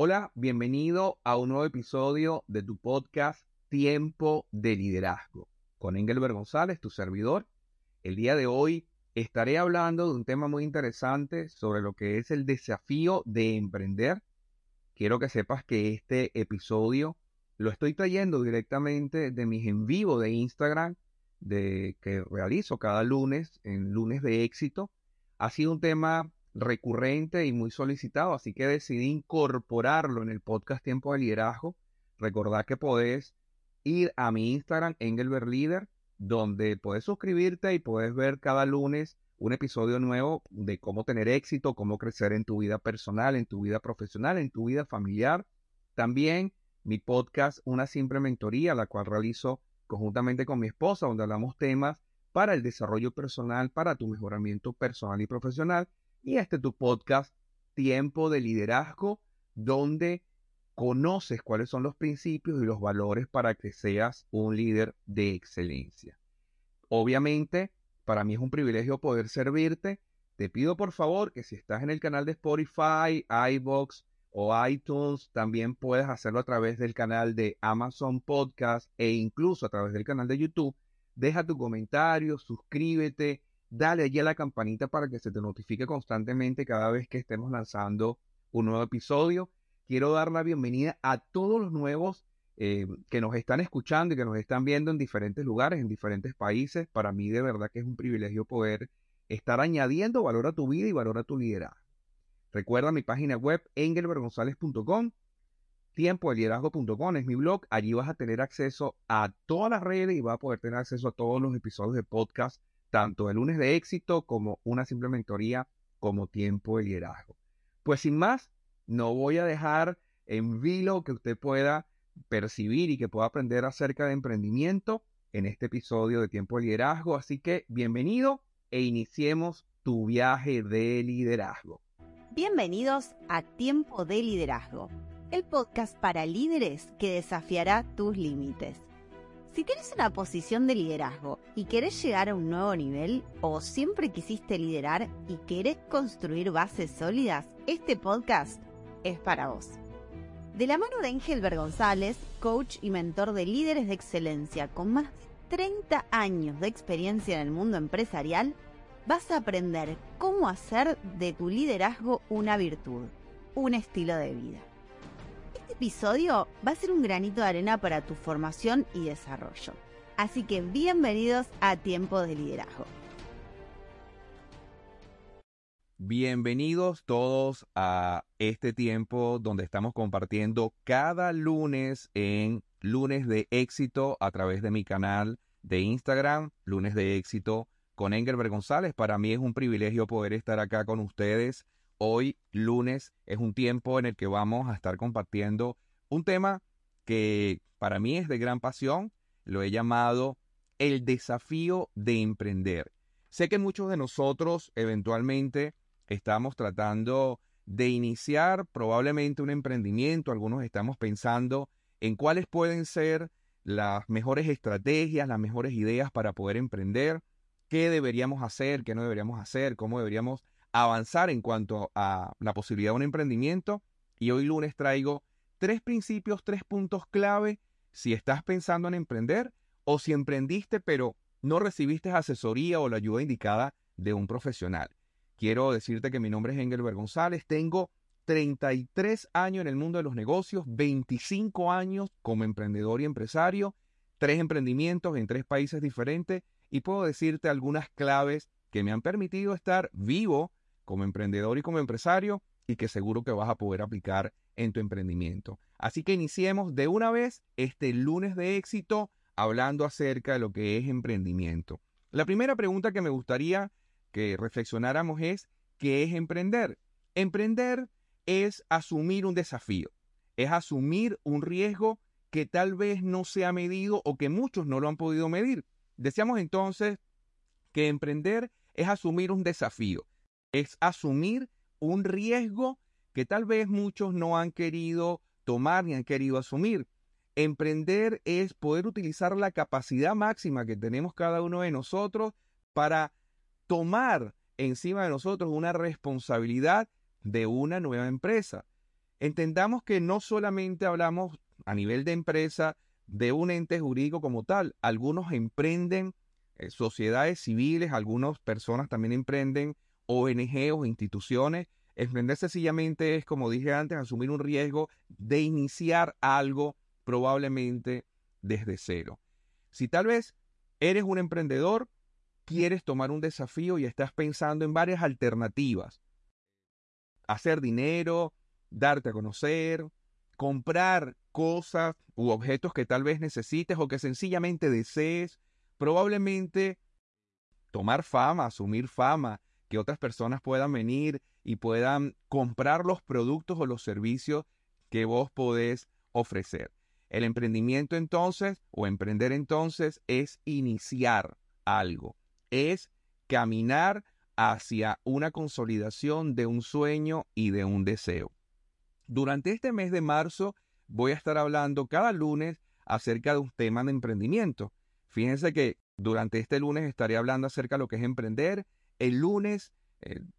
Hola, bienvenido a un nuevo episodio de tu podcast Tiempo de Liderazgo. Con Engelbert González, tu servidor. El día de hoy estaré hablando de un tema muy interesante sobre lo que es el desafío de emprender. Quiero que sepas que este episodio lo estoy trayendo directamente de mis en vivo de Instagram de que realizo cada lunes en lunes de éxito. Ha sido un tema recurrente y muy solicitado, así que decidí incorporarlo en el podcast Tiempo de Liderazgo. Recordad que podés ir a mi Instagram, Engelbert Leader, donde puedes suscribirte y puedes ver cada lunes un episodio nuevo de cómo tener éxito, cómo crecer en tu vida personal, en tu vida profesional, en tu vida familiar. También mi podcast, Una Simple Mentoría, la cual realizo conjuntamente con mi esposa, donde hablamos temas para el desarrollo personal, para tu mejoramiento personal y profesional. Y este tu podcast, Tiempo de Liderazgo, donde conoces cuáles son los principios y los valores para que seas un líder de excelencia. Obviamente, para mí es un privilegio poder servirte. Te pido por favor que si estás en el canal de Spotify, iBox o iTunes, también puedes hacerlo a través del canal de Amazon Podcast e incluso a través del canal de YouTube. Deja tu comentario, suscríbete, dale allí a la campanita para que se te notifique constantemente cada vez que estemos lanzando un nuevo episodio. Quiero dar la bienvenida a todos los nuevos eh, que nos están escuchando y que nos están viendo en diferentes lugares, en diferentes países. Para mí de verdad que es un privilegio poder estar añadiendo valor a tu vida y valor a tu liderazgo. Recuerda mi página web engelbergonzalez.com, tiempoeliderazgo.com es mi blog. Allí vas a tener acceso a todas las redes y vas a poder tener acceso a todos los episodios de podcast tanto el lunes de éxito como una simple mentoría como tiempo de liderazgo. Pues sin más, no voy a dejar en vilo que usted pueda percibir y que pueda aprender acerca de emprendimiento en este episodio de tiempo de liderazgo. Así que bienvenido e iniciemos tu viaje de liderazgo. Bienvenidos a Tiempo de Liderazgo, el podcast para líderes que desafiará tus límites. Si tienes una posición de liderazgo y querés llegar a un nuevo nivel o siempre quisiste liderar y querés construir bases sólidas, este podcast es para vos. De la mano de Engelbert González, coach y mentor de líderes de excelencia con más de 30 años de experiencia en el mundo empresarial, vas a aprender cómo hacer de tu liderazgo una virtud, un estilo de vida episodio va a ser un granito de arena para tu formación y desarrollo. Así que bienvenidos a Tiempo de Liderazgo. Bienvenidos todos a este tiempo donde estamos compartiendo cada lunes en lunes de éxito a través de mi canal de Instagram, lunes de éxito con Engelbert González. Para mí es un privilegio poder estar acá con ustedes Hoy, lunes, es un tiempo en el que vamos a estar compartiendo un tema que para mí es de gran pasión. Lo he llamado el desafío de emprender. Sé que muchos de nosotros eventualmente estamos tratando de iniciar probablemente un emprendimiento. Algunos estamos pensando en cuáles pueden ser las mejores estrategias, las mejores ideas para poder emprender, qué deberíamos hacer, qué no deberíamos hacer, cómo deberíamos avanzar en cuanto a la posibilidad de un emprendimiento. Y hoy lunes traigo tres principios, tres puntos clave si estás pensando en emprender o si emprendiste pero no recibiste asesoría o la ayuda indicada de un profesional. Quiero decirte que mi nombre es Engelbert González, tengo 33 años en el mundo de los negocios, 25 años como emprendedor y empresario, tres emprendimientos en tres países diferentes y puedo decirte algunas claves que me han permitido estar vivo como emprendedor y como empresario y que seguro que vas a poder aplicar en tu emprendimiento. Así que iniciemos de una vez este lunes de éxito hablando acerca de lo que es emprendimiento. La primera pregunta que me gustaría que reflexionáramos es, ¿qué es emprender? Emprender es asumir un desafío, es asumir un riesgo que tal vez no se ha medido o que muchos no lo han podido medir. Decíamos entonces que emprender es asumir un desafío, es asumir un riesgo que tal vez muchos no han querido tomar ni han querido asumir. Emprender es poder utilizar la capacidad máxima que tenemos cada uno de nosotros para tomar encima de nosotros una responsabilidad de una nueva empresa. entendamos que no solamente hablamos a nivel de empresa de un ente jurídico como tal, algunos emprenden eh, sociedades civiles, algunas personas también emprenden ONG o instituciones. Emprender sencillamente es, como dije antes, asumir un riesgo de iniciar algo probablemente desde cero. Si tal vez eres un emprendedor, quieres tomar un desafío y estás pensando en varias alternativas. Hacer dinero, darte a conocer, comprar cosas u objetos que tal vez necesites o que sencillamente desees, probablemente tomar fama, asumir fama, que otras personas puedan venir y puedan comprar los productos o los servicios que vos podés ofrecer. El emprendimiento entonces, o emprender entonces, es iniciar algo, es caminar hacia una consolidación de un sueño y de un deseo. Durante este mes de marzo voy a estar hablando cada lunes acerca de un tema de emprendimiento. Fíjense que durante este lunes estaré hablando acerca de lo que es emprender. El lunes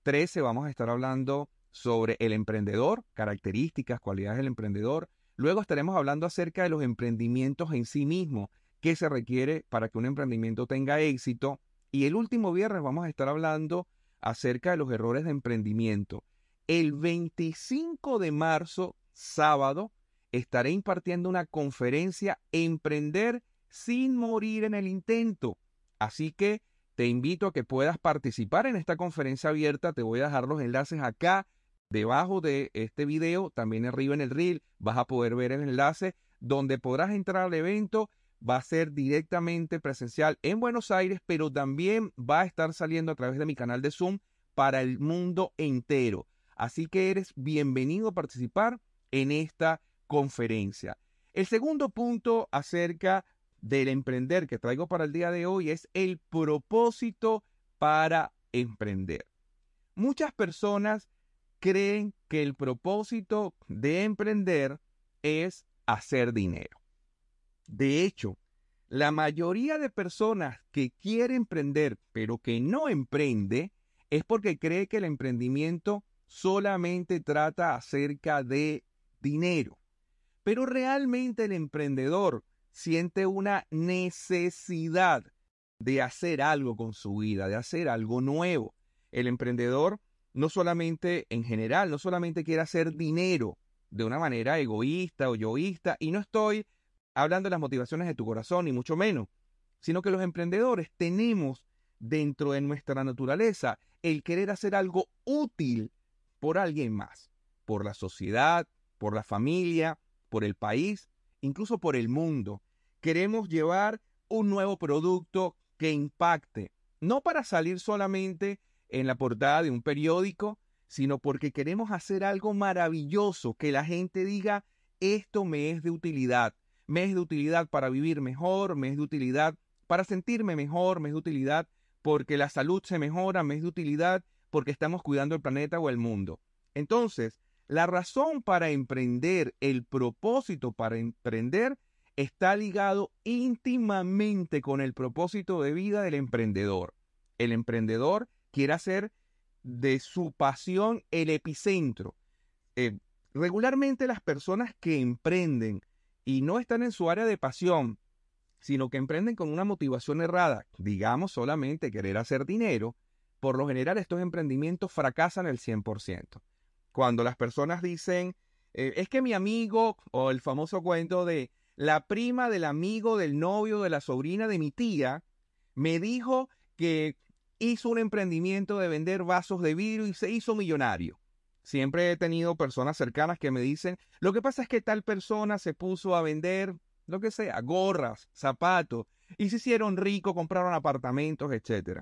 13 vamos a estar hablando sobre el emprendedor, características, cualidades del emprendedor. Luego estaremos hablando acerca de los emprendimientos en sí mismos, qué se requiere para que un emprendimiento tenga éxito. Y el último viernes vamos a estar hablando acerca de los errores de emprendimiento. El 25 de marzo, sábado, estaré impartiendo una conferencia Emprender sin morir en el intento. Así que te invito a que puedas participar en esta conferencia abierta. Te voy a dejar los enlaces acá debajo de este video, también arriba en el reel, vas a poder ver el enlace donde podrás entrar al evento. Va a ser directamente presencial en Buenos Aires, pero también va a estar saliendo a través de mi canal de Zoom para el mundo entero. Así que eres bienvenido a participar en esta conferencia. El segundo punto acerca del emprender que traigo para el día de hoy es el propósito para emprender. Muchas personas creen que el propósito de emprender es hacer dinero. De hecho, la mayoría de personas que quiere emprender pero que no emprende es porque cree que el emprendimiento solamente trata acerca de dinero. Pero realmente el emprendedor siente una necesidad de hacer algo con su vida, de hacer algo nuevo. El emprendedor no solamente en general, no solamente quiere hacer dinero de una manera egoísta o yoísta, y no estoy hablando de las motivaciones de tu corazón, ni mucho menos, sino que los emprendedores tenemos dentro de nuestra naturaleza el querer hacer algo útil por alguien más, por la sociedad, por la familia, por el país, incluso por el mundo. Queremos llevar un nuevo producto que impacte, no para salir solamente en la portada de un periódico, sino porque queremos hacer algo maravilloso, que la gente diga, esto me es de utilidad, me es de utilidad para vivir mejor, me es de utilidad para sentirme mejor, me es de utilidad porque la salud se mejora, me es de utilidad porque estamos cuidando el planeta o el mundo. Entonces, la razón para emprender, el propósito para emprender, está ligado íntimamente con el propósito de vida del emprendedor. El emprendedor quiere hacer de su pasión el epicentro. Eh, regularmente las personas que emprenden y no están en su área de pasión, sino que emprenden con una motivación errada, digamos solamente querer hacer dinero, por lo general estos emprendimientos fracasan el 100%. Cuando las personas dicen, eh, es que mi amigo, o el famoso cuento de la prima del amigo, del novio, de la sobrina de mi tía, me dijo que hizo un emprendimiento de vender vasos de vidrio y se hizo millonario. Siempre he tenido personas cercanas que me dicen, lo que pasa es que tal persona se puso a vender lo que sea, gorras, zapatos, y se hicieron ricos, compraron apartamentos, etc.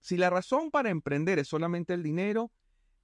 Si la razón para emprender es solamente el dinero,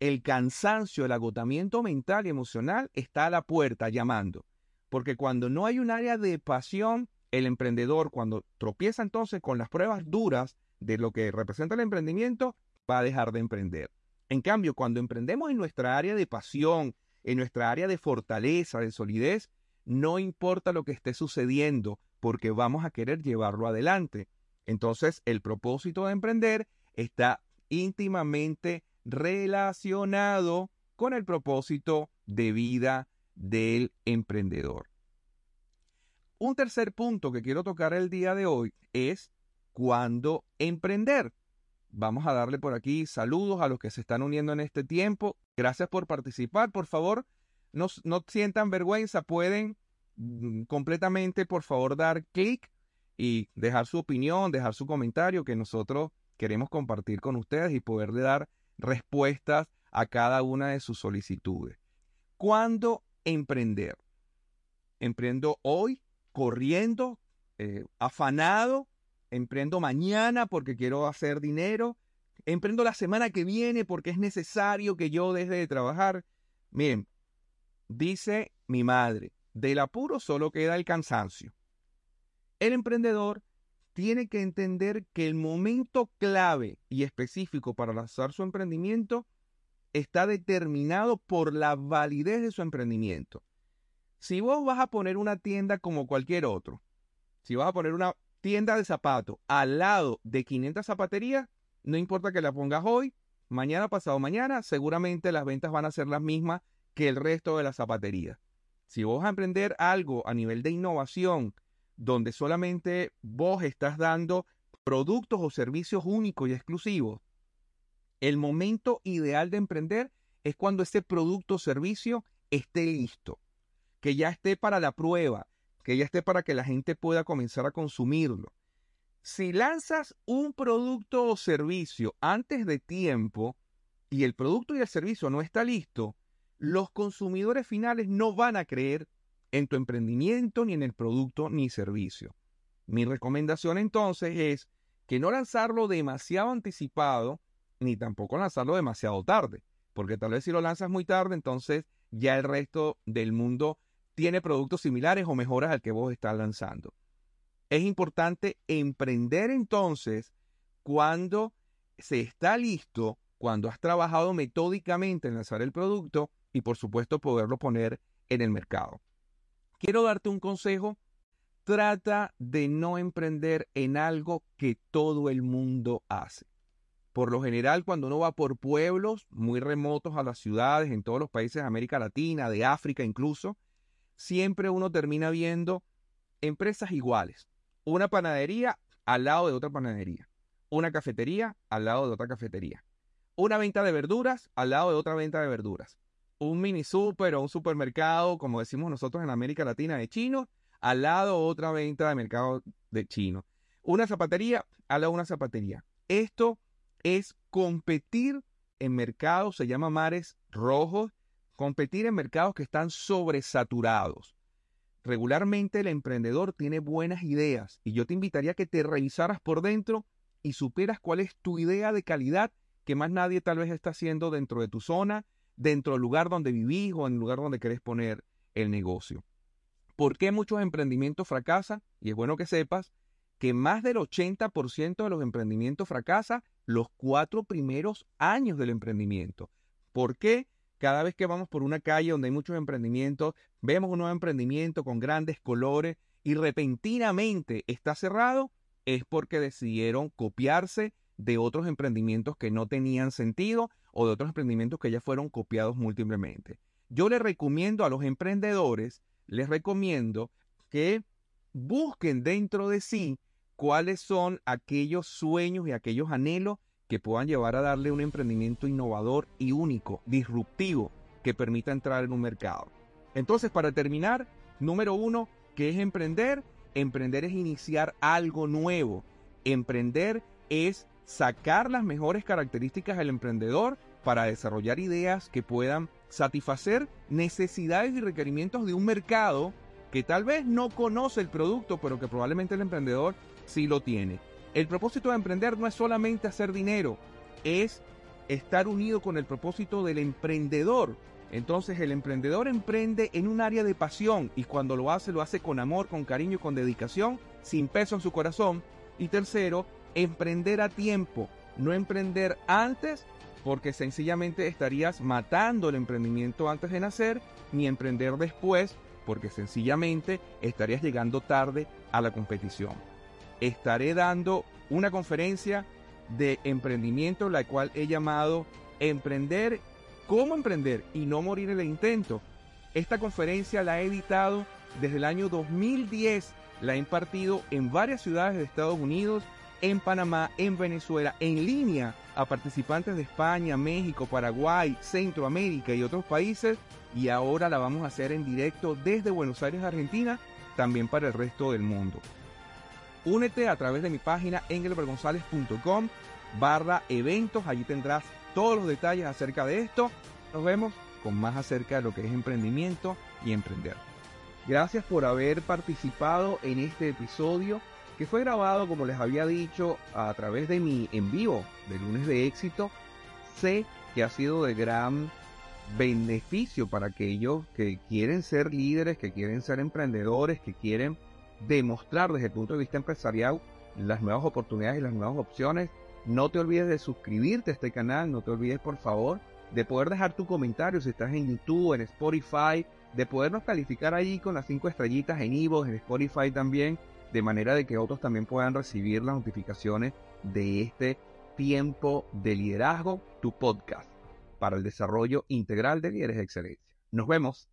el cansancio, el agotamiento mental y emocional está a la puerta llamando. Porque cuando no hay un área de pasión, el emprendedor, cuando tropieza entonces con las pruebas duras de lo que representa el emprendimiento, va a dejar de emprender. En cambio, cuando emprendemos en nuestra área de pasión, en nuestra área de fortaleza, de solidez, no importa lo que esté sucediendo, porque vamos a querer llevarlo adelante. Entonces, el propósito de emprender está íntimamente relacionado con el propósito de vida del emprendedor. Un tercer punto que quiero tocar el día de hoy es cuándo emprender. Vamos a darle por aquí saludos a los que se están uniendo en este tiempo. Gracias por participar. Por favor, no, no sientan vergüenza. Pueden mm, completamente, por favor, dar clic y dejar su opinión, dejar su comentario que nosotros queremos compartir con ustedes y poderle dar respuestas a cada una de sus solicitudes. ¿Cuándo emprender? Emprendo hoy, corriendo, eh, afanado, emprendo mañana porque quiero hacer dinero, emprendo la semana que viene porque es necesario que yo deje de trabajar. Miren, dice mi madre, del apuro solo queda el cansancio. El emprendedor tiene que entender que el momento clave y específico para lanzar su emprendimiento está determinado por la validez de su emprendimiento. Si vos vas a poner una tienda como cualquier otro, si vas a poner una tienda de zapatos al lado de 500 zapaterías, no importa que la pongas hoy, mañana, pasado mañana, seguramente las ventas van a ser las mismas que el resto de las zapaterías. Si vos vas a emprender algo a nivel de innovación, donde solamente vos estás dando productos o servicios únicos y exclusivos, el momento ideal de emprender es cuando ese producto o servicio esté listo, que ya esté para la prueba, que ya esté para que la gente pueda comenzar a consumirlo. Si lanzas un producto o servicio antes de tiempo y el producto y el servicio no está listo, los consumidores finales no van a creer en tu emprendimiento, ni en el producto, ni servicio. Mi recomendación entonces es que no lanzarlo demasiado anticipado, ni tampoco lanzarlo demasiado tarde, porque tal vez si lo lanzas muy tarde, entonces ya el resto del mundo tiene productos similares o mejoras al que vos estás lanzando. Es importante emprender entonces cuando se está listo, cuando has trabajado metódicamente en lanzar el producto y por supuesto poderlo poner en el mercado. Quiero darte un consejo. Trata de no emprender en algo que todo el mundo hace. Por lo general, cuando uno va por pueblos muy remotos a las ciudades, en todos los países de América Latina, de África incluso, siempre uno termina viendo empresas iguales. Una panadería al lado de otra panadería. Una cafetería al lado de otra cafetería. Una venta de verduras al lado de otra venta de verduras un mini super o un supermercado, como decimos nosotros en América Latina, de chino, al lado otra venta de mercado de chino. Una zapatería, al lado una zapatería. Esto es competir en mercados, se llama mares rojos, competir en mercados que están sobresaturados. Regularmente el emprendedor tiene buenas ideas y yo te invitaría a que te revisaras por dentro y superas cuál es tu idea de calidad que más nadie tal vez está haciendo dentro de tu zona dentro del lugar donde vivís o en el lugar donde querés poner el negocio. ¿Por qué muchos emprendimientos fracasan? Y es bueno que sepas que más del 80% de los emprendimientos fracasan los cuatro primeros años del emprendimiento. ¿Por qué? Cada vez que vamos por una calle donde hay muchos emprendimientos, vemos un nuevo emprendimiento con grandes colores y repentinamente está cerrado, es porque decidieron copiarse de otros emprendimientos que no tenían sentido o de otros emprendimientos que ya fueron copiados múltiplemente. Yo les recomiendo a los emprendedores, les recomiendo que busquen dentro de sí cuáles son aquellos sueños y aquellos anhelos que puedan llevar a darle un emprendimiento innovador y único, disruptivo, que permita entrar en un mercado. Entonces, para terminar, número uno, ¿qué es emprender? Emprender es iniciar algo nuevo. Emprender es sacar las mejores características del emprendedor para desarrollar ideas que puedan satisfacer necesidades y requerimientos de un mercado que tal vez no conoce el producto, pero que probablemente el emprendedor sí lo tiene. El propósito de emprender no es solamente hacer dinero, es estar unido con el propósito del emprendedor. Entonces el emprendedor emprende en un área de pasión y cuando lo hace lo hace con amor, con cariño y con dedicación, sin peso en su corazón. Y tercero, emprender a tiempo, no emprender antes porque sencillamente estarías matando el emprendimiento antes de nacer, ni emprender después porque sencillamente estarías llegando tarde a la competición. Estaré dando una conferencia de emprendimiento, la cual he llamado Emprender cómo emprender y no morir en el intento. Esta conferencia la he editado desde el año 2010, la he impartido en varias ciudades de Estados Unidos, en Panamá, en Venezuela, en línea a participantes de España, México, Paraguay, Centroamérica y otros países y ahora la vamos a hacer en directo desde Buenos Aires, Argentina, también para el resto del mundo. Únete a través de mi página engelbergonzalez.com barra eventos, allí tendrás todos los detalles acerca de esto. Nos vemos con más acerca de lo que es emprendimiento y emprender. Gracias por haber participado en este episodio que fue grabado, como les había dicho, a través de mi en vivo de lunes de éxito. Sé que ha sido de gran beneficio para aquellos que quieren ser líderes, que quieren ser emprendedores, que quieren demostrar desde el punto de vista empresarial las nuevas oportunidades y las nuevas opciones. No te olvides de suscribirte a este canal, no te olvides por favor de poder dejar tu comentario si estás en YouTube, en Spotify, de podernos calificar allí con las cinco estrellitas en Ivo, en Spotify también, de manera de que otros también puedan recibir las notificaciones de este tiempo de liderazgo, tu podcast para el desarrollo integral de líderes de excelencia. Nos vemos.